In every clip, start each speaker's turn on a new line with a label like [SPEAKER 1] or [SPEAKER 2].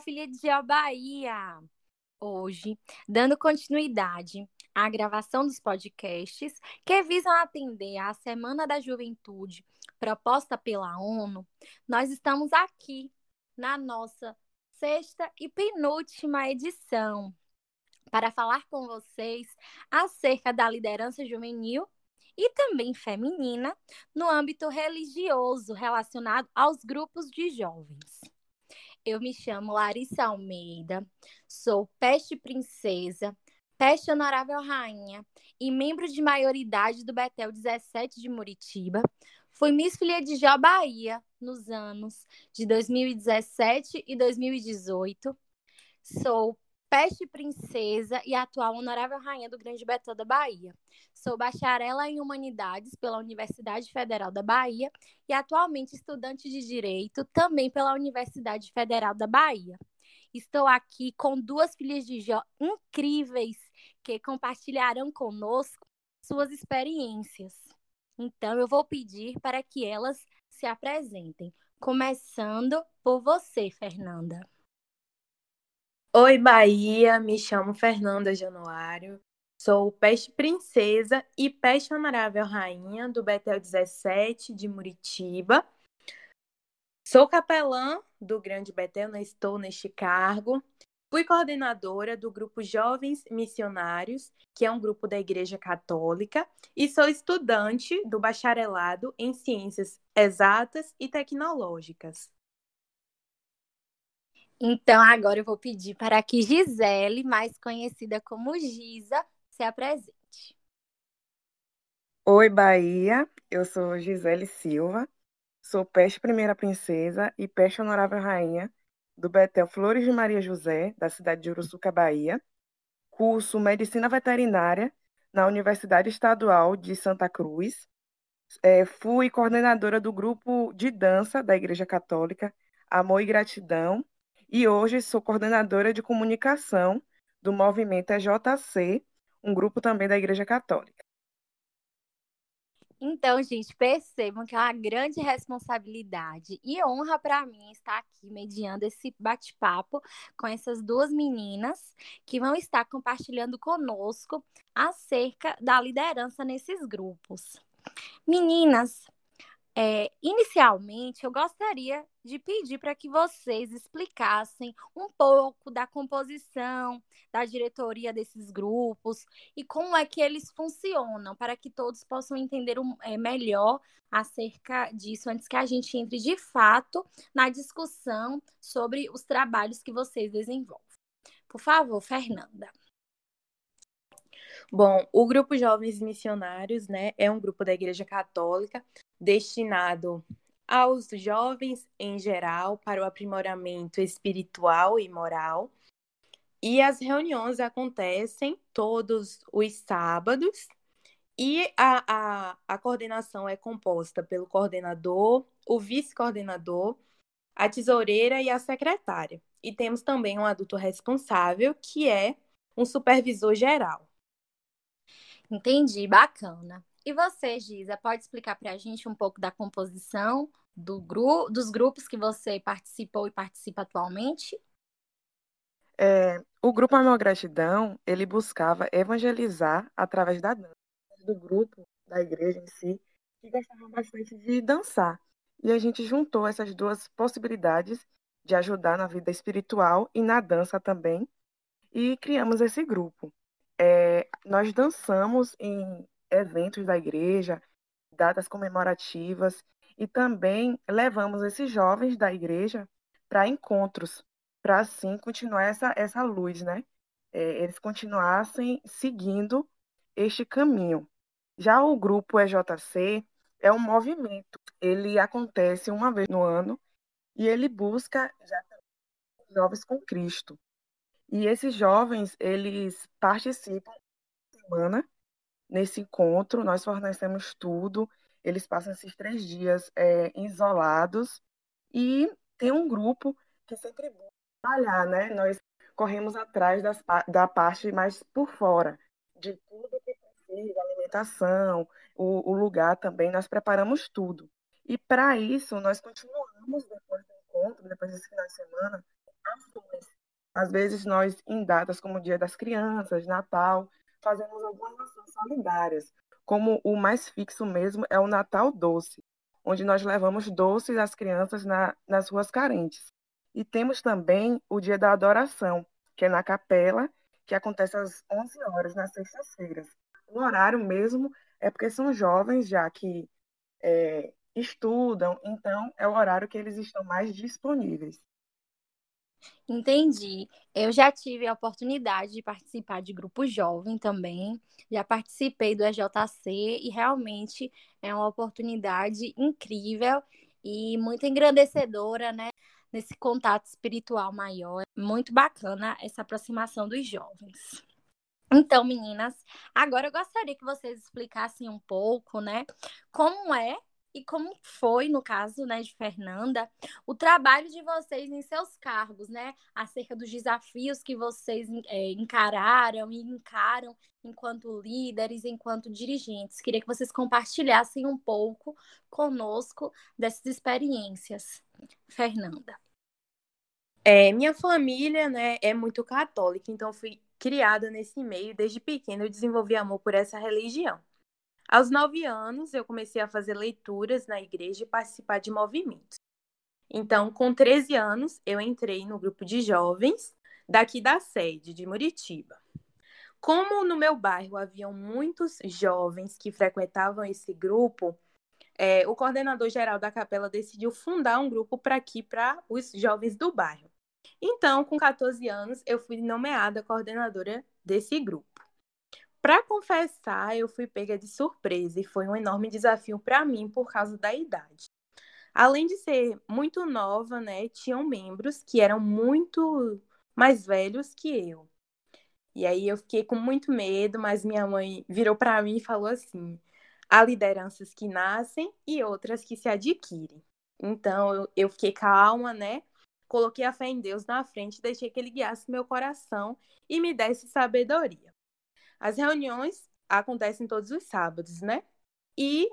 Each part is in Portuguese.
[SPEAKER 1] filha de Geo Bahia! Hoje, dando continuidade à gravação dos podcasts que visam atender à Semana da Juventude proposta pela ONU, nós estamos aqui na nossa sexta e penúltima edição para falar com vocês acerca da liderança juvenil e também feminina no âmbito religioso relacionado aos grupos de jovens. Eu me chamo Larissa Almeida, sou peste princesa, peste honorável rainha e membro de maioridade do Betel 17 de Muritiba. Fui Miss Filha de Jó Bahia nos anos de 2017 e 2018. Sou peste princesa e atual honorável rainha do Grande Betão da Bahia. Sou bacharela em Humanidades pela Universidade Federal da Bahia e atualmente estudante de Direito também pela Universidade Federal da Bahia. Estou aqui com duas filhas de Jó incríveis que compartilharão conosco suas experiências. Então, eu vou pedir para que elas se apresentem, começando por você, Fernanda.
[SPEAKER 2] Oi, Bahia, me chamo Fernanda Januário, sou peste princesa e peste honorável rainha do Betel 17 de Muritiba. Sou capelã do Grande Betel, não estou neste cargo. Fui coordenadora do grupo Jovens Missionários, que é um grupo da Igreja Católica, e sou estudante do bacharelado em Ciências Exatas e Tecnológicas.
[SPEAKER 1] Então, agora eu vou pedir para que Gisele, mais conhecida como Giza, se apresente.
[SPEAKER 3] Oi, Bahia. Eu sou Gisele Silva. Sou peste primeira princesa e peste honorável rainha do Betel Flores de Maria José, da cidade de Uruçuca, Bahia. Curso Medicina Veterinária na Universidade Estadual de Santa Cruz. É, fui coordenadora do grupo de dança da Igreja Católica Amor e Gratidão e hoje sou coordenadora de comunicação do movimento EJC, um grupo também da Igreja Católica.
[SPEAKER 1] Então, gente, percebam que é uma grande responsabilidade e honra para mim estar aqui mediando esse bate-papo com essas duas meninas que vão estar compartilhando conosco acerca da liderança nesses grupos. Meninas, é, inicialmente, eu gostaria de pedir para que vocês explicassem um pouco da composição, da diretoria desses grupos e como é que eles funcionam, para que todos possam entender um, é, melhor acerca disso, antes que a gente entre de fato na discussão sobre os trabalhos que vocês desenvolvem. Por favor, Fernanda.
[SPEAKER 2] Bom, o Grupo Jovens Missionários, né, é um grupo da Igreja Católica destinado aos jovens em geral para o aprimoramento espiritual e moral. E as reuniões acontecem todos os sábados e a, a, a coordenação é composta pelo coordenador, o vice-coordenador, a tesoureira e a secretária. E temos também um adulto responsável, que é um supervisor geral.
[SPEAKER 1] Entendi, bacana. E você, Giza, pode explicar para a gente um pouco da composição do gru dos grupos que você participou e participa atualmente?
[SPEAKER 3] É, o Grupo Amor Gratidão, ele buscava evangelizar através da dança, do grupo, da igreja em si, que gostava bastante de dançar. E a gente juntou essas duas possibilidades de ajudar na vida espiritual e na dança também, e criamos esse grupo. É, nós dançamos em eventos da igreja, datas comemorativas, e também levamos esses jovens da igreja para encontros, para assim continuar essa, essa luz, né? É, eles continuassem seguindo este caminho. Já o grupo EJC é um movimento, ele acontece uma vez no ano e ele busca já jovens com Cristo. E esses jovens, eles participam semana Nesse encontro, nós fornecemos tudo. Eles passam esses três dias é, isolados e tem um grupo que sempre busca trabalhar, né? Nós corremos atrás das, da parte mais por fora, de tudo que precisa, alimentação, o, o lugar também, nós preparamos tudo. E para isso, nós continuamos, depois do encontro, depois desse final de semana, Às vezes, nós, em datas como o Dia das Crianças, Natal, fazemos algumas ações solidárias, como o mais fixo mesmo é o Natal Doce, onde nós levamos doces às crianças na, nas ruas carentes. E temos também o Dia da Adoração, que é na capela, que acontece às 11 horas nas sextas-feiras. O horário mesmo é porque são jovens já que é, estudam, então é o horário que eles estão mais disponíveis.
[SPEAKER 1] Entendi. Eu já tive a oportunidade de participar de grupo jovem também, já participei do EJC e realmente é uma oportunidade incrível e muito engrandecedora, né? Nesse contato espiritual maior. Muito bacana essa aproximação dos jovens. Então, meninas, agora eu gostaria que vocês explicassem um pouco, né, como é e como foi, no caso, né, de Fernanda, o trabalho de vocês em seus cargos, né, acerca dos desafios que vocês é, encararam e encaram enquanto líderes, enquanto dirigentes. Queria que vocês compartilhassem um pouco conosco dessas experiências. Fernanda.
[SPEAKER 2] É, minha família, né, é muito católica, então fui criada nesse meio desde pequena. Eu desenvolvi amor por essa religião. Aos nove anos, eu comecei a fazer leituras na igreja e participar de movimentos. Então, com 13 anos, eu entrei no grupo de jovens daqui da sede de Muritiba. Como no meu bairro haviam muitos jovens que frequentavam esse grupo, é, o coordenador geral da capela decidiu fundar um grupo para aqui, para os jovens do bairro. Então, com 14 anos, eu fui nomeada coordenadora desse grupo. Para confessar, eu fui pega de surpresa e foi um enorme desafio para mim por causa da idade. Além de ser muito nova, né, tinham membros que eram muito mais velhos que eu. E aí eu fiquei com muito medo, mas minha mãe virou para mim e falou assim: há lideranças que nascem e outras que se adquirem. Então eu, fiquei calma, né? Coloquei a fé em Deus na frente, deixei que ele guiasse meu coração e me desse sabedoria. As reuniões acontecem todos os sábados, né? E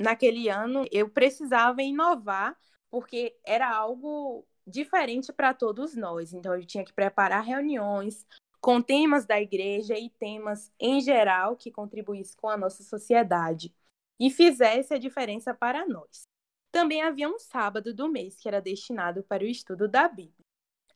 [SPEAKER 2] naquele ano eu precisava inovar, porque era algo diferente para todos nós. Então eu tinha que preparar reuniões com temas da igreja e temas em geral que contribuíssem com a nossa sociedade e fizesse a diferença para nós. Também havia um sábado do mês que era destinado para o estudo da Bíblia.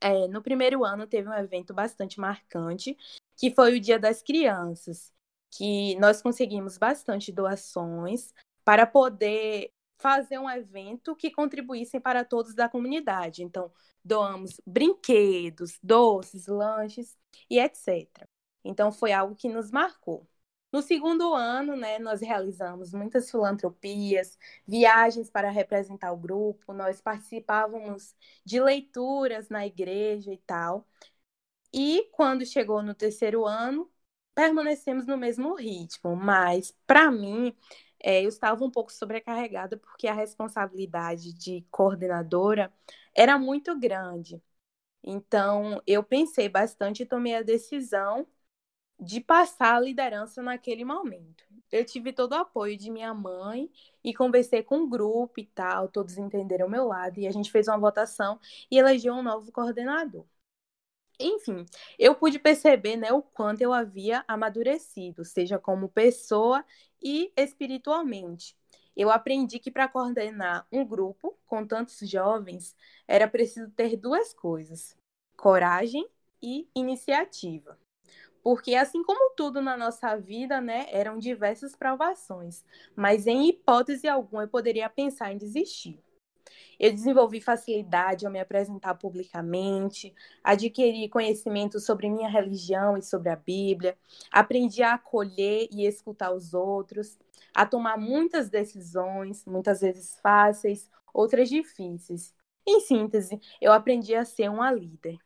[SPEAKER 2] É, no primeiro ano teve um evento bastante marcante, que foi o Dia das Crianças, que nós conseguimos bastante doações para poder fazer um evento que contribuíssem para todos da comunidade. Então, doamos brinquedos, doces, lanches e etc. Então, foi algo que nos marcou. No segundo ano, né, nós realizamos muitas filantropias, viagens para representar o grupo, nós participávamos de leituras na igreja e tal. E quando chegou no terceiro ano, permanecemos no mesmo ritmo, mas para mim é, eu estava um pouco sobrecarregada porque a responsabilidade de coordenadora era muito grande. Então eu pensei bastante e tomei a decisão de passar a liderança naquele momento. Eu tive todo o apoio de minha mãe e conversei com o grupo e tal, todos entenderam o meu lado e a gente fez uma votação e elegeu um novo coordenador. Enfim, eu pude perceber né, o quanto eu havia amadurecido, seja como pessoa e espiritualmente. Eu aprendi que para coordenar um grupo com tantos jovens era preciso ter duas coisas: coragem e iniciativa. Porque assim como tudo na nossa vida, né, eram diversas provações, mas em hipótese alguma eu poderia pensar em desistir. Eu desenvolvi facilidade ao me apresentar publicamente, adquiri conhecimento sobre minha religião e sobre a Bíblia, aprendi a acolher e escutar os outros, a tomar muitas decisões, muitas vezes fáceis, outras difíceis. Em síntese, eu aprendi a ser uma líder.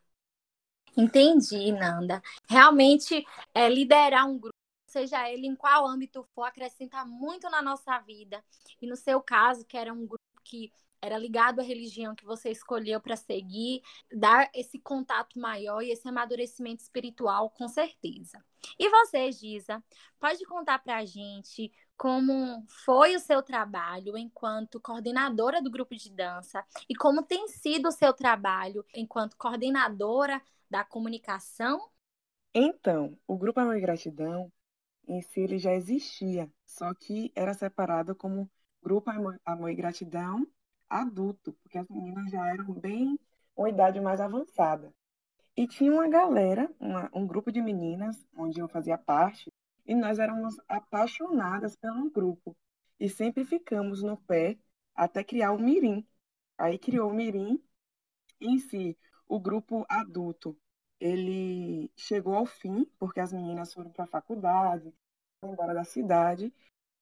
[SPEAKER 1] Entendi, Nanda. Realmente, é, liderar um grupo, seja ele em qual âmbito for, acrescenta muito na nossa vida. E no seu caso, que era um grupo que era ligado à religião que você escolheu para seguir, dar esse contato maior e esse amadurecimento espiritual, com certeza. E você, Giza, pode contar para a gente como foi o seu trabalho enquanto coordenadora do grupo de dança e como tem sido o seu trabalho enquanto coordenadora da comunicação?
[SPEAKER 3] Então, o Grupo Amor e Gratidão, em si, ele já existia, só que era separado como Grupo Amor, e Gratidão adulto, porque as meninas já eram bem uma idade mais avançada. E tinha uma galera, uma, um grupo de meninas, onde eu fazia parte, e nós éramos apaixonadas pelo grupo. E sempre ficamos no pé até criar o Mirim. Aí criou o Mirim. Em si, o grupo adulto, ele chegou ao fim, porque as meninas foram para a faculdade, foram embora da cidade,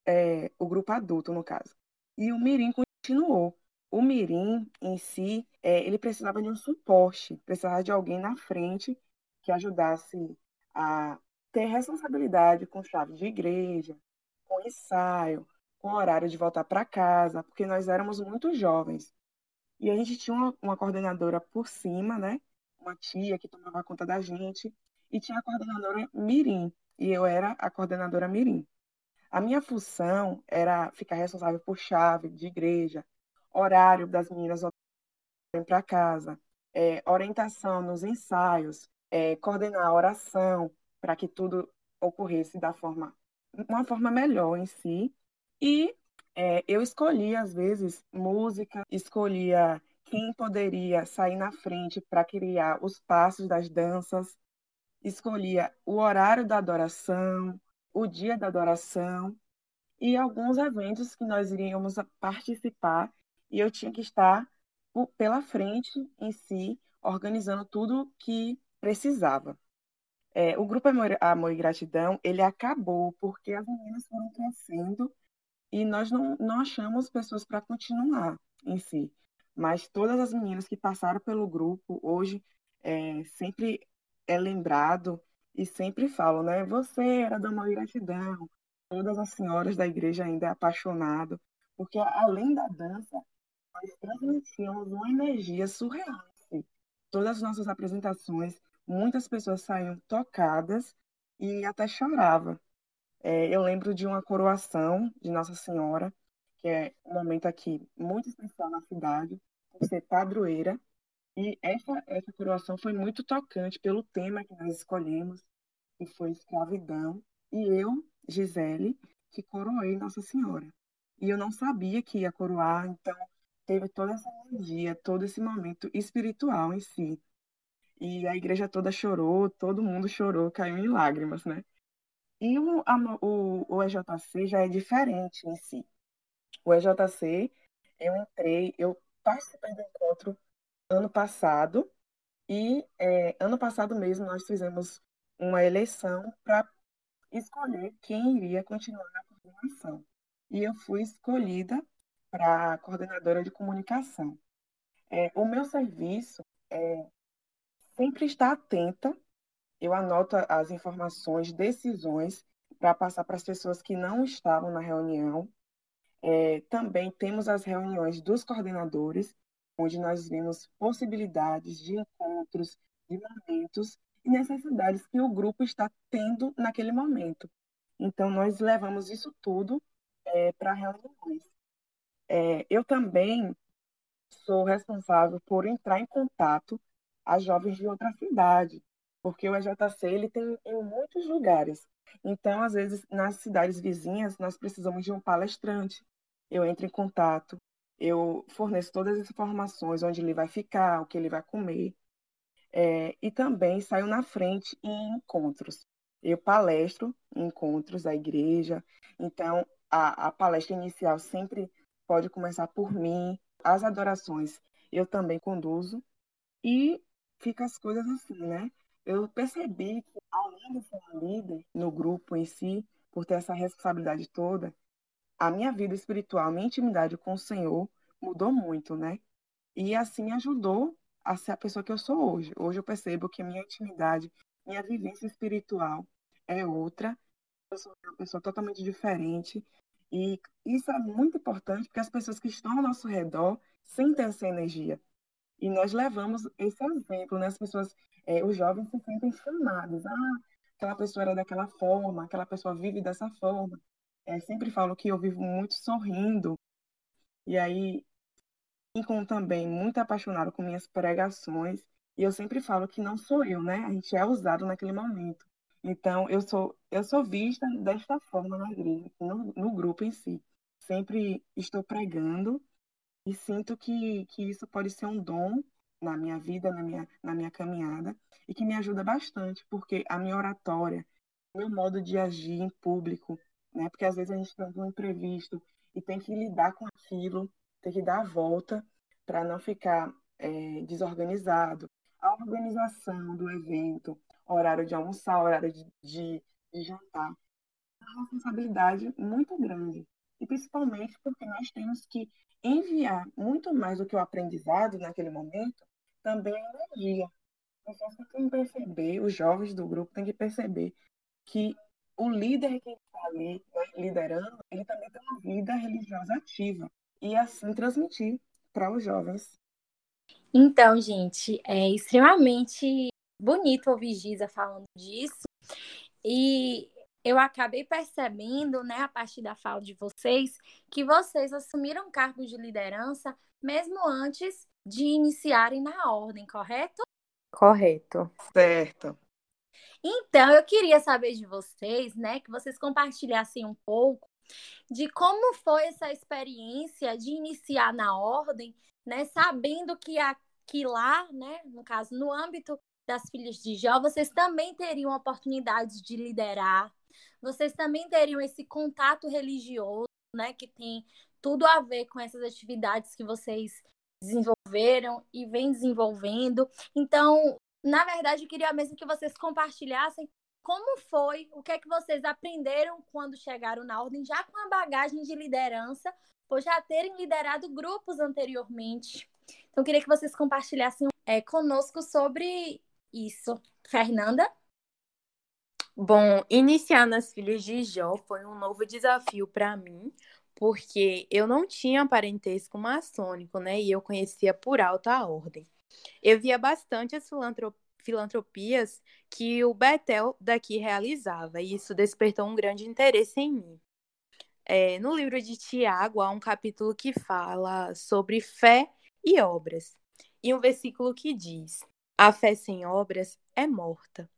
[SPEAKER 3] é, o grupo adulto, no caso. E o Mirim continuou. O Mirim, em si, é, ele precisava de um suporte, precisava de alguém na frente que ajudasse a ter responsabilidade com chave de igreja, com ensaio, com horário de voltar para casa, porque nós éramos muito jovens. E a gente tinha uma, uma, coordenadora por cima, né? Uma tia que tomava conta da gente, e tinha a coordenadora Mirim, e eu era a coordenadora Mirim. A minha função era ficar responsável por chave de igreja, horário das meninas voltarem para casa, é, orientação nos ensaios, é, coordenar a oração para que tudo ocorresse da forma uma forma melhor em si. E é, eu escolhia às vezes música, escolhia quem poderia sair na frente para criar os passos das danças, escolhia o horário da adoração, o dia da adoração e alguns eventos que nós iríamos participar e eu tinha que estar pela frente em si, organizando tudo que precisava. É, o grupo Amor, Amor e Gratidão, ele acabou porque as meninas foram crescendo e nós não, não achamos pessoas para continuar em si. Mas todas as meninas que passaram pelo grupo, hoje, é, sempre é lembrado e sempre falam, né? Você era da Amor e Gratidão. Todas as senhoras da igreja ainda é apaixonado, porque além da dança, nós transmitíamos uma energia surreal. Assim. Todas as nossas apresentações, muitas pessoas saíam tocadas e até choravam. É, eu lembro de uma coroação de Nossa Senhora, que é um momento aqui muito especial na cidade, por ser padroeira. E essa, essa coroação foi muito tocante pelo tema que nós escolhemos, que foi escravidão. E eu, Gisele, que coroei Nossa Senhora. E eu não sabia que ia coroar, então teve toda essa energia, todo esse momento espiritual em si. E a igreja toda chorou, todo mundo chorou, caiu em lágrimas, né? E o, a, o, o EJC já é diferente em si. O EJC, eu entrei, eu participei do encontro ano passado, e é, ano passado mesmo nós fizemos uma eleição para escolher quem iria continuar na coordenação. E eu fui escolhida para coordenadora de comunicação. É, o meu serviço é sempre estar atenta. Eu anoto as informações, decisões para passar para as pessoas que não estavam na reunião. É, também temos as reuniões dos coordenadores, onde nós vemos possibilidades de encontros, de momentos e necessidades que o grupo está tendo naquele momento. Então, nós levamos isso tudo é, para reuniões. É, eu também sou responsável por entrar em contato a jovens de outra cidade, porque o EJC ele tem em muitos lugares. Então, às vezes, nas cidades vizinhas, nós precisamos de um palestrante. Eu entro em contato, eu forneço todas as informações, onde ele vai ficar, o que ele vai comer. É, e também saio na frente em encontros. Eu palestro em encontros da igreja. Então, a, a palestra inicial sempre pode começar por mim. As adorações eu também conduzo e fica as coisas assim, né? Eu percebi que, além de ser líder no grupo em si, por ter essa responsabilidade toda, a minha vida espiritual, minha intimidade com o Senhor mudou muito, né? E assim ajudou a ser a pessoa que eu sou hoje. Hoje eu percebo que minha intimidade, minha vivência espiritual é outra. Eu sou uma pessoa totalmente diferente. E isso é muito importante porque as pessoas que estão ao nosso redor sentem essa energia. E nós levamos esse exemplo, né? As pessoas, é, os jovens se sentem chamados. Ah, aquela pessoa era daquela forma, aquela pessoa vive dessa forma. É, sempre falo que eu vivo muito sorrindo. E aí, ficam também muito apaixonado com minhas pregações. E eu sempre falo que não sou eu, né? A gente é usado naquele momento. Então, eu sou, eu sou vista desta forma na igreja, no, no grupo em si. Sempre estou pregando e sinto que, que isso pode ser um dom na minha vida, na minha, na minha caminhada, e que me ajuda bastante, porque a minha oratória, meu modo de agir em público, né? Porque às vezes a gente tem um imprevisto e tem que lidar com aquilo, tem que dar a volta para não ficar é, desorganizado. A organização do evento, horário de almoçar, horário de, de, de jantar, é uma responsabilidade muito grande. E principalmente porque nós temos que enviar muito mais do que o aprendizado naquele momento, também a energia. Vocês têm que perceber, os jovens do grupo têm que perceber que o líder que está ali né, liderando, ele também tem uma vida religiosa ativa. E assim transmitir para os jovens.
[SPEAKER 1] Então, gente, é extremamente bonito ouvir Giza falando disso. E eu acabei percebendo, né, a partir da fala de vocês, que vocês assumiram cargos de liderança mesmo antes de iniciarem na ordem, correto?
[SPEAKER 2] Correto.
[SPEAKER 3] Certo.
[SPEAKER 1] Então, eu queria saber de vocês, né, que vocês compartilhassem um pouco de como foi essa experiência de iniciar na ordem, né, sabendo que aqui lá, né, no caso, no âmbito das filhas de Jó, vocês também teriam oportunidades de liderar, vocês também teriam esse contato religioso, né, que tem tudo a ver com essas atividades que vocês desenvolveram e vem desenvolvendo. Então, na verdade, eu queria mesmo que vocês compartilhassem como foi, o que é que vocês aprenderam quando chegaram na ordem, já com a bagagem de liderança, por já terem liderado grupos anteriormente. Então, eu queria que vocês compartilhassem é, conosco sobre isso. Fernanda?
[SPEAKER 2] Bom, iniciar nas Filhas de Jó foi um novo desafio para mim, porque eu não tinha parentesco maçônico, né? E eu conhecia por alta ordem. Eu via bastante as filantropias que o Betel daqui realizava, e isso despertou um grande interesse em mim. É, no livro de Tiago, há um capítulo que fala sobre fé e obras, e um versículo que diz: A fé sem obras é morta.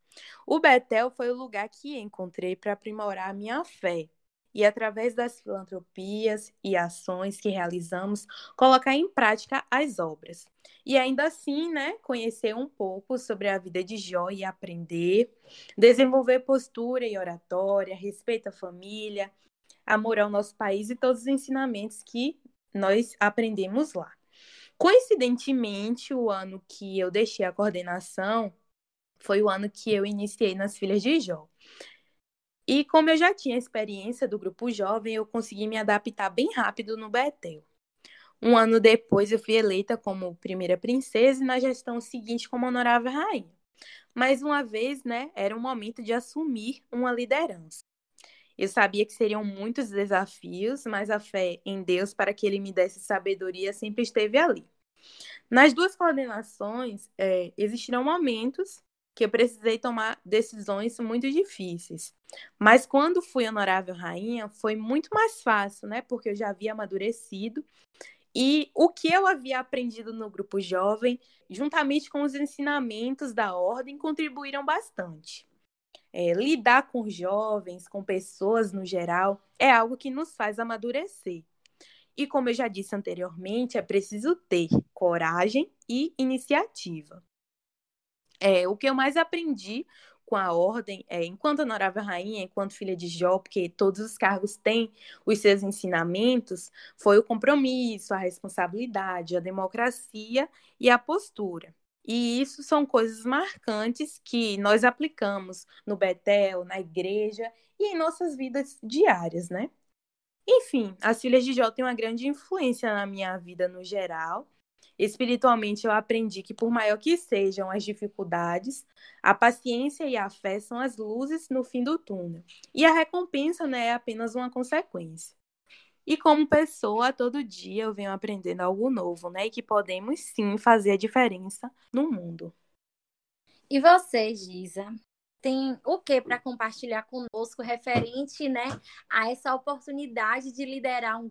[SPEAKER 2] O Betel foi o lugar que encontrei para aprimorar a minha fé e, através das filantropias e ações que realizamos, colocar em prática as obras. E ainda assim, né, conhecer um pouco sobre a vida de Jó e aprender, desenvolver postura e oratória, respeito à família, amor ao nosso país e todos os ensinamentos que nós aprendemos lá. Coincidentemente, o ano que eu deixei a coordenação foi o ano que eu iniciei nas Filhas de Jó. E como eu já tinha experiência do grupo jovem, eu consegui me adaptar bem rápido no Betel. Um ano depois, eu fui eleita como primeira princesa e na gestão seguinte como honorável rainha. Mais uma vez, né, era um momento de assumir uma liderança. Eu sabia que seriam muitos desafios, mas a fé em Deus para que Ele me desse sabedoria sempre esteve ali. Nas duas coordenações, é, existirão momentos que eu precisei tomar decisões muito difíceis. Mas quando fui honorável rainha, foi muito mais fácil, né? Porque eu já havia amadurecido e o que eu havia aprendido no grupo jovem, juntamente com os ensinamentos da ordem, contribuíram bastante. É, lidar com jovens, com pessoas no geral, é algo que nos faz amadurecer. E como eu já disse anteriormente, é preciso ter coragem e iniciativa. É, o que eu mais aprendi com a ordem, é, enquanto honorável rainha, enquanto filha de Jó, porque todos os cargos têm os seus ensinamentos, foi o compromisso, a responsabilidade, a democracia e a postura. E isso são coisas marcantes que nós aplicamos no Betel, na igreja e em nossas vidas diárias, né? Enfim, as filhas de Jó têm uma grande influência na minha vida no geral Espiritualmente, eu aprendi que, por maior que sejam as dificuldades, a paciência e a fé são as luzes no fim do túnel. E a recompensa né, é apenas uma consequência. E como pessoa, todo dia eu venho aprendendo algo novo, né? E que podemos sim fazer a diferença no mundo.
[SPEAKER 1] E você, Giza? Tem o que para compartilhar conosco referente, né, a essa oportunidade de liderar um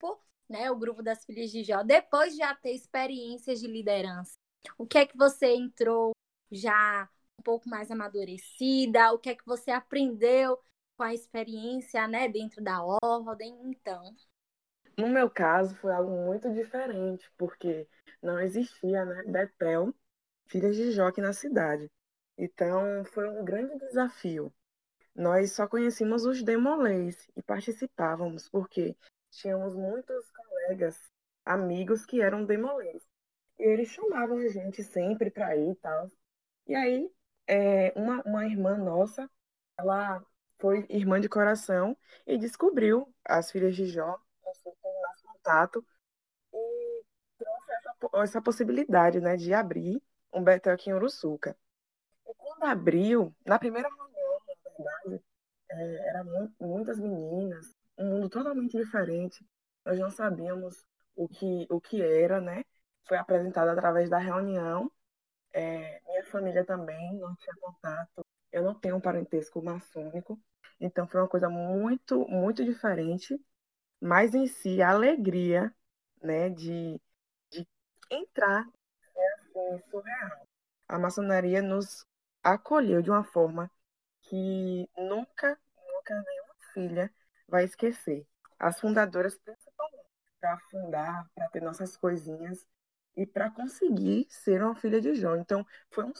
[SPEAKER 1] grupo né, o grupo das filhas de Jó, depois de já ter experiências de liderança. O que é que você entrou já um pouco mais amadurecida? O que é que você aprendeu com a experiência, né, dentro da ordem? Então.
[SPEAKER 3] No meu caso, foi algo muito diferente, porque não existia, né, Betel, filhas de Jó aqui na cidade. Então, foi um grande desafio. Nós só conhecíamos os demolês e participávamos, porque tínhamos muitos colegas, amigos que eram demolês. E eles chamavam a gente sempre para ir e tal. E aí, é, uma, uma irmã nossa, ela foi irmã de coração e descobriu as filhas de Jó, assim, com nosso contato, e trouxe essa, essa possibilidade né, de abrir um Betel aqui em Uruçuca. E quando abriu, na primeira reunião, na verdade, é, eram muitas meninas, um mundo totalmente diferente. Nós não sabíamos o que, o que era, né? Foi apresentado através da reunião. É, minha família também não tinha contato. Eu não tenho um parentesco maçônico. Então foi uma coisa muito, muito diferente. Mas em si, a alegria, né, de, de entrar é assim, surreal. A maçonaria nos acolheu de uma forma que nunca, nunca nenhuma filha vai esquecer. As fundadoras, principalmente, para fundar, para ter nossas coisinhas e para conseguir ser uma filha de João. Então, foi um,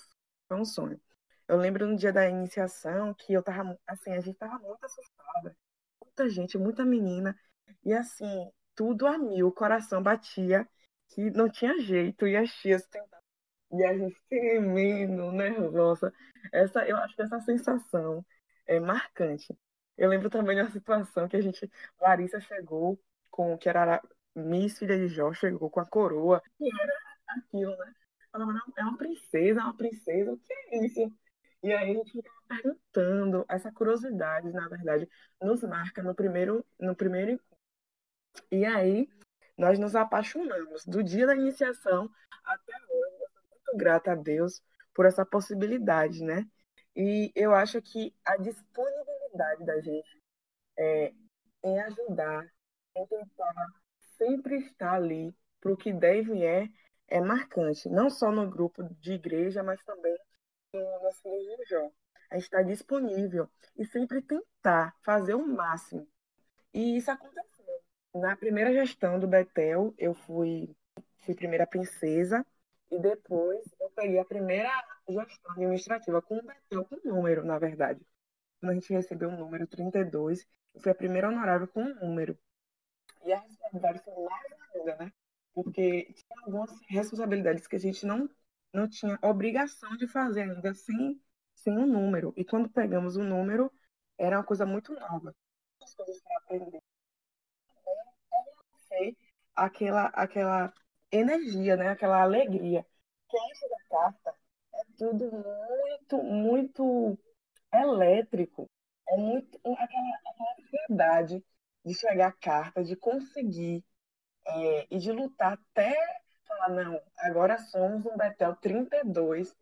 [SPEAKER 3] foi um sonho. Eu lembro no dia da iniciação que eu tava, assim, a gente tava muito assustada. Muita gente, muita menina. E assim, tudo a mil, o coração batia, que não tinha jeito. E as tias tentando. E a gente tremendo, nervosa. Essa, eu acho que essa sensação é marcante. Eu lembro também de uma situação que a gente, Larissa chegou com, que era Miss Filha de Jó, chegou com a coroa, e era aquilo, né? Falava, não, é uma princesa, é uma princesa, o que é isso? E aí a gente fica perguntando, essa curiosidade, na verdade, nos marca no primeiro, no primeiro encontro. E aí nós nos apaixonamos. Do dia da iniciação até hoje, eu sou muito grata a Deus por essa possibilidade, né? E eu acho que a disponibilidade da gente é, em ajudar, em tentar sempre estar ali para o que deve é, é marcante. Não só no grupo de igreja, mas também nas filhas de Jó. A gente está disponível e sempre tentar fazer o máximo. E isso aconteceu. Na primeira gestão do Betel, eu fui, fui primeira princesa e depois eu peguei a primeira gestão administrativa com o Betel com número, na verdade. Quando a gente recebeu o número 32, eu fui a primeira honorável com o número. E a responsabilidade foi mais ainda, né? Porque tinha algumas responsabilidades que a gente não não tinha obrigação de fazer ainda sem, sem um número. E quando pegamos o número, era uma coisa muito nova. As coisas para aprender. Aquela, aquela energia, né? aquela alegria. Que antes da carta é tudo muito, muito elétrico. É muito aquela, aquela ansiedade de chegar a carta, de conseguir é, e de lutar até falar, não, agora somos um Betel 32,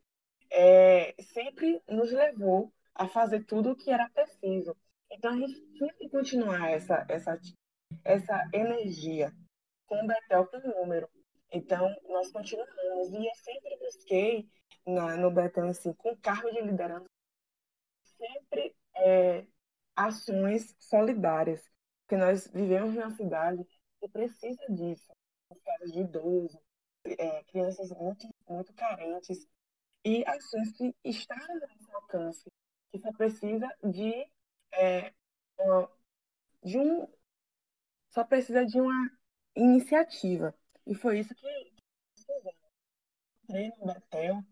[SPEAKER 3] é, sempre nos levou a fazer tudo o que era preciso. Então a gente tinha que continuar essa, essa, essa energia com o Betel com número. Então nós continuamos. E eu sempre busquei na, no Betel assim, com cargo de liderança, sempre é, ações solidárias. Porque nós vivemos numa cidade que precisa disso. Os casos de idoso, é, crianças muito, muito carentes e ações que estão no nosso alcance, que só precisa de, é, de um só precisa de uma iniciativa. E foi isso que fizemos. Entrei no Betel,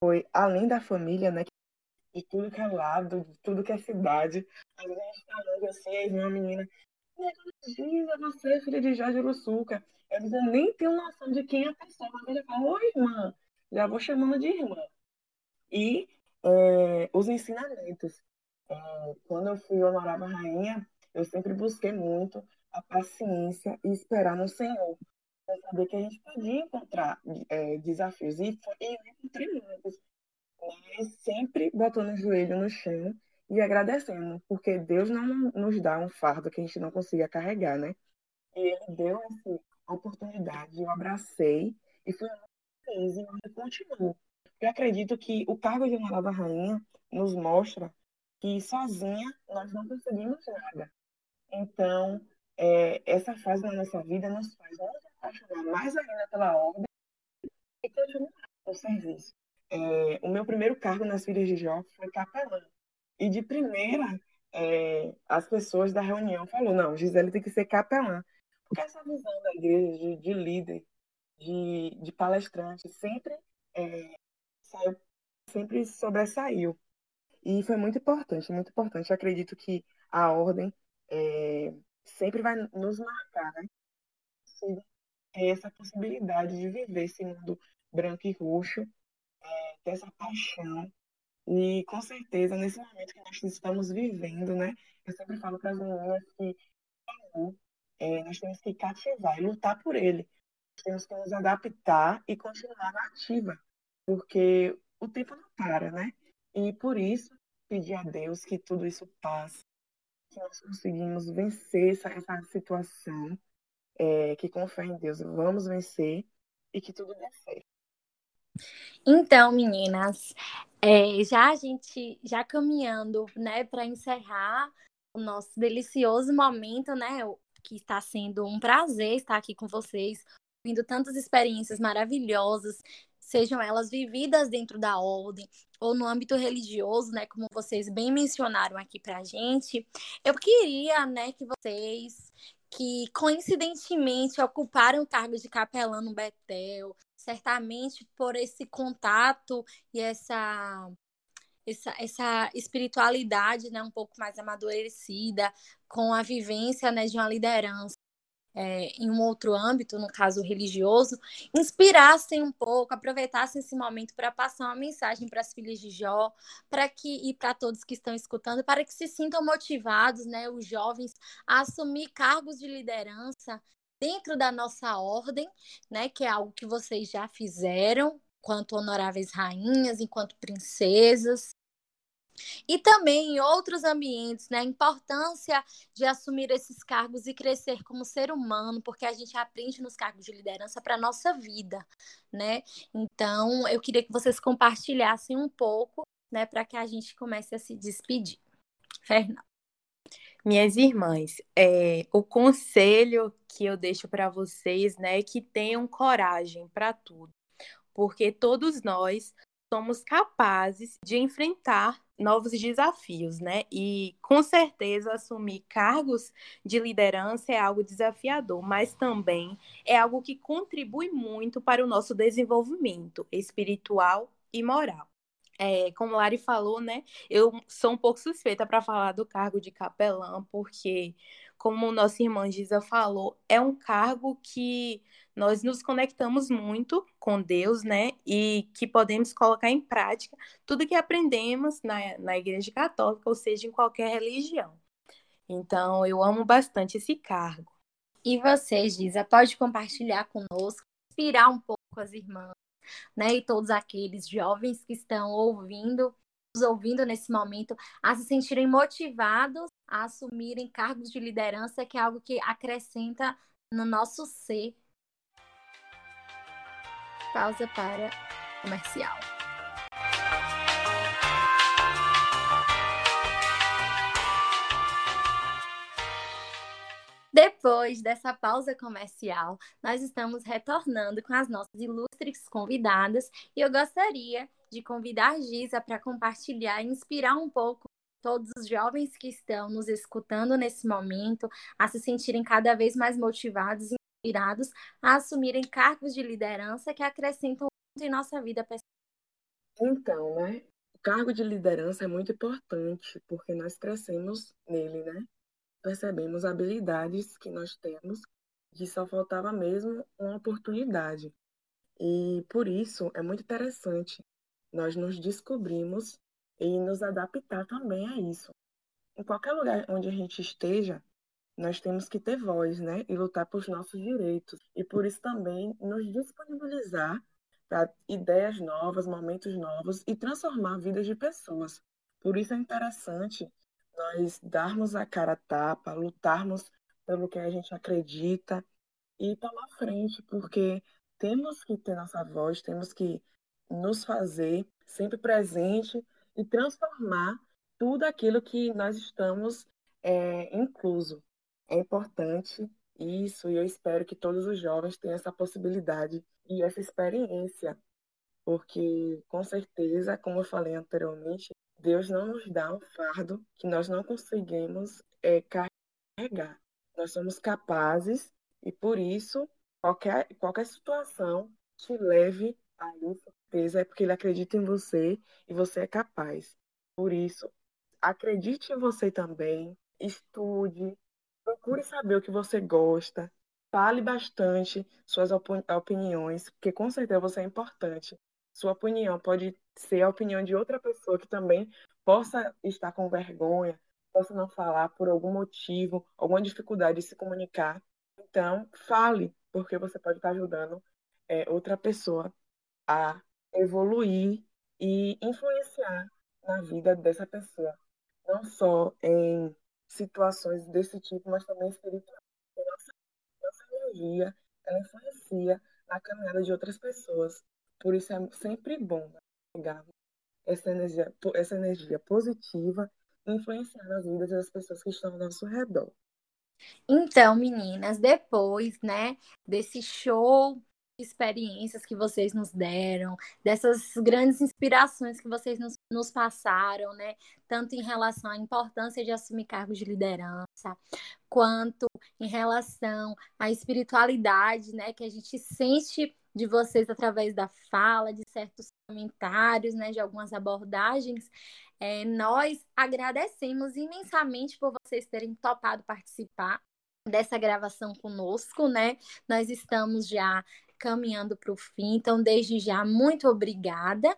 [SPEAKER 3] foi além da família, né? De tudo que é lado, de tudo que é cidade. Às vezes a gente tá longe assim, vem uma menina, Giza, você é filha de Jorge Uruçuca. Eu nem tenho noção de quem é a pessoa, mas ele fala, oi, irmã. Já vou chamando de irmã. E é, os ensinamentos. É, quando eu fui honorável rainha, eu sempre busquei muito a paciência e esperar no Senhor. Para saber que a gente podia encontrar é, desafios. E, foi, e encontrei muitos. Mas sempre botando o joelho no chão e agradecendo, porque Deus não nos dá um fardo que a gente não consiga carregar, né? E Ele deu essa oportunidade, eu abracei e fui fiz e ainda continuo. Eu acredito que o cargo de nova rainha nos mostra que sozinha nós não conseguimos nada. Então, é, essa fase da nossa vida nos faz nos apaixonar mais ainda pela ordem e continuar o serviço. É, o meu primeiro cargo nas Filhas de Jó foi capelã. E de primeira, é, as pessoas da reunião falaram, não, Gisele tem que ser capelã. Porque essa visão da igreja de, de líder, de, de palestrante, sempre é, saiu, sempre sobressaiu. E foi muito importante, muito importante. Eu acredito que a ordem é, sempre vai nos marcar, né? Ter essa possibilidade de viver esse mundo branco e roxo, é, ter essa paixão. E com certeza, nesse momento que nós estamos vivendo, né? Eu sempre falo para as meninas que é, nós temos que cativar e lutar por ele. Temos que nos adaptar e continuar na ativa, porque o tempo não para, né? E por isso, pedir a Deus que tudo isso passe, que nós conseguimos vencer essa, essa situação, é, que com fé em Deus vamos vencer e que tudo dê certo.
[SPEAKER 1] Então, meninas, é, já a gente, já caminhando, né, para encerrar o nosso delicioso momento, né, que está sendo um prazer estar aqui com vocês, ouvindo tantas experiências maravilhosas, sejam elas vividas dentro da ordem ou no âmbito religioso, né, como vocês bem mencionaram aqui pra gente. Eu queria, né, que vocês que coincidentemente ocuparam o cargo de capelão no Betel, certamente por esse contato e essa essa, essa espiritualidade né, um pouco mais amadurecida, com a vivência né, de uma liderança é, em um outro âmbito, no caso religioso, inspirassem um pouco, aproveitassem esse momento para passar uma mensagem para as filhas de Jó, para que e para todos que estão escutando, para que se sintam motivados, né, os jovens, a assumir cargos de liderança dentro da nossa ordem, né, que é algo que vocês já fizeram, enquanto honoráveis rainhas, enquanto princesas, e também em outros ambientes, né? A importância de assumir esses cargos e crescer como ser humano, porque a gente aprende nos cargos de liderança para a nossa vida, né? Então, eu queria que vocês compartilhassem um pouco, né, para que a gente comece a se despedir. Fernanda.
[SPEAKER 2] Minhas irmãs, é, o conselho que eu deixo para vocês, né, é que tenham coragem para tudo, porque todos nós somos capazes de enfrentar novos desafios, né? E com certeza assumir cargos de liderança é algo desafiador, mas também é algo que contribui muito para o nosso desenvolvimento espiritual e moral. É, como Lari falou, né? Eu sou um pouco suspeita para falar do cargo de capelã, porque, como nossa irmã Giza falou, é um cargo que nós nos conectamos muito com Deus, né? E que podemos colocar em prática tudo que aprendemos na, na Igreja Católica, ou seja, em qualquer religião. Então, eu amo bastante esse cargo.
[SPEAKER 1] E você, Giza, pode compartilhar conosco, inspirar um pouco as irmãs né? E todos aqueles jovens que estão ouvindo, nos ouvindo nesse momento, a se sentirem motivados a assumirem cargos de liderança, que é algo que acrescenta no nosso ser. Pausa para comercial. Depois dessa pausa comercial, nós estamos retornando com as nossas ilustres convidadas e eu gostaria de convidar a Giza para compartilhar e inspirar um pouco todos os jovens que estão nos escutando nesse momento a se sentirem cada vez mais motivados e inspirados a assumirem cargos de liderança que acrescentam muito em nossa vida pessoal.
[SPEAKER 3] Então, né? O cargo de liderança é muito importante porque nós crescemos nele, né? percebemos habilidades que nós temos que só faltava mesmo uma oportunidade. E por isso é muito interessante nós nos descobrimos e nos adaptar também a isso. Em qualquer lugar onde a gente esteja, nós temos que ter voz, né? E lutar por nossos direitos. E por isso também nos disponibilizar para ideias novas, momentos novos e transformar vidas de pessoas. Por isso é interessante nós darmos a cara a tapa, lutarmos pelo que a gente acredita e tomar frente, porque temos que ter nossa voz, temos que nos fazer sempre presente e transformar tudo aquilo que nós estamos é, incluso. É importante isso e eu espero que todos os jovens tenham essa possibilidade e essa experiência, porque com certeza, como eu falei anteriormente, Deus não nos dá um fardo que nós não conseguimos é, carregar. Nós somos capazes e por isso qualquer, qualquer situação te leve a certeza é porque ele acredita em você e você é capaz. Por isso, acredite em você também, estude, procure saber o que você gosta, fale bastante suas opiniões, porque com certeza você é importante. Sua opinião pode ser a opinião de outra pessoa que também possa estar com vergonha, possa não falar por algum motivo, alguma dificuldade de se comunicar. Então, fale, porque você pode estar ajudando é, outra pessoa a evoluir e influenciar na vida dessa pessoa, não só em situações desse tipo, mas também espiritual. Nossa, nossa energia, ela influencia na caminhada de outras pessoas. Por isso é sempre bom pegar essa energia, essa energia positiva e influenciar nas vidas das pessoas que estão ao nosso redor.
[SPEAKER 1] Então, meninas, depois, né, desse show experiências que vocês nos deram, dessas grandes inspirações que vocês nos, nos, passaram, né? Tanto em relação à importância de assumir cargos de liderança, quanto em relação à espiritualidade, né? Que a gente sente de vocês através da fala, de certos comentários, né? De algumas abordagens. É, nós agradecemos imensamente por vocês terem topado participar dessa gravação conosco, né? Nós estamos já caminhando para o fim. Então, desde já, muito obrigada.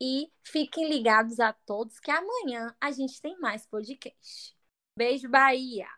[SPEAKER 1] E fiquem ligados a todos que amanhã a gente tem mais podcast. Beijo, Bahia!